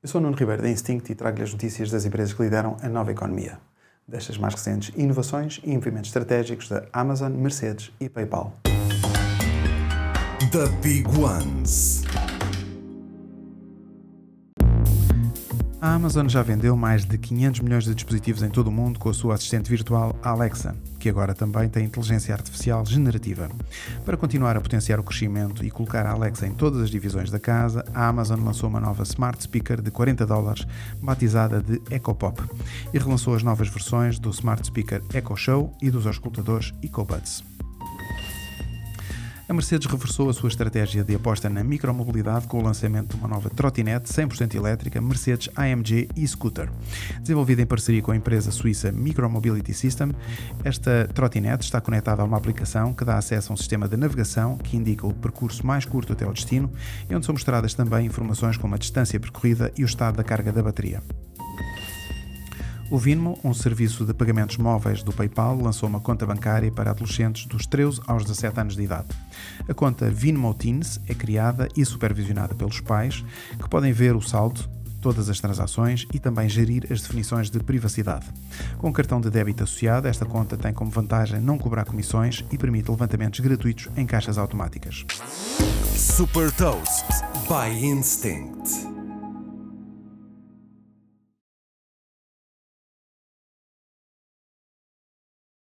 Eu sou Nuno Ribeiro da Instinct e trago-lhe as notícias das empresas que lideram a nova economia. Destas mais recentes inovações e investimentos estratégicos da Amazon, Mercedes e PayPal. The Big Ones. A Amazon já vendeu mais de 500 milhões de dispositivos em todo o mundo com a sua assistente virtual Alexa, que agora também tem inteligência artificial generativa. Para continuar a potenciar o crescimento e colocar a Alexa em todas as divisões da casa, a Amazon lançou uma nova Smart Speaker de 40 dólares, batizada de Echo Pop, e relançou as novas versões do Smart Speaker Echo Show e dos auscultadores EcoBuds. A Mercedes reforçou a sua estratégia de aposta na micromobilidade com o lançamento de uma nova trotinete 100% elétrica Mercedes AMG e-Scooter. Desenvolvida em parceria com a empresa suíça Micromobility System, esta trotinete está conectada a uma aplicação que dá acesso a um sistema de navegação que indica o percurso mais curto até ao destino e onde são mostradas também informações como a distância percorrida e o estado da carga da bateria. O Vinmo, um serviço de pagamentos móveis do PayPal, lançou uma conta bancária para adolescentes dos 13 aos 17 anos de idade. A conta Vinmo Teens é criada e supervisionada pelos pais, que podem ver o saldo, todas as transações e também gerir as definições de privacidade. Com cartão de débito associado, esta conta tem como vantagem não cobrar comissões e permite levantamentos gratuitos em caixas automáticas. Super Toast by Instinct.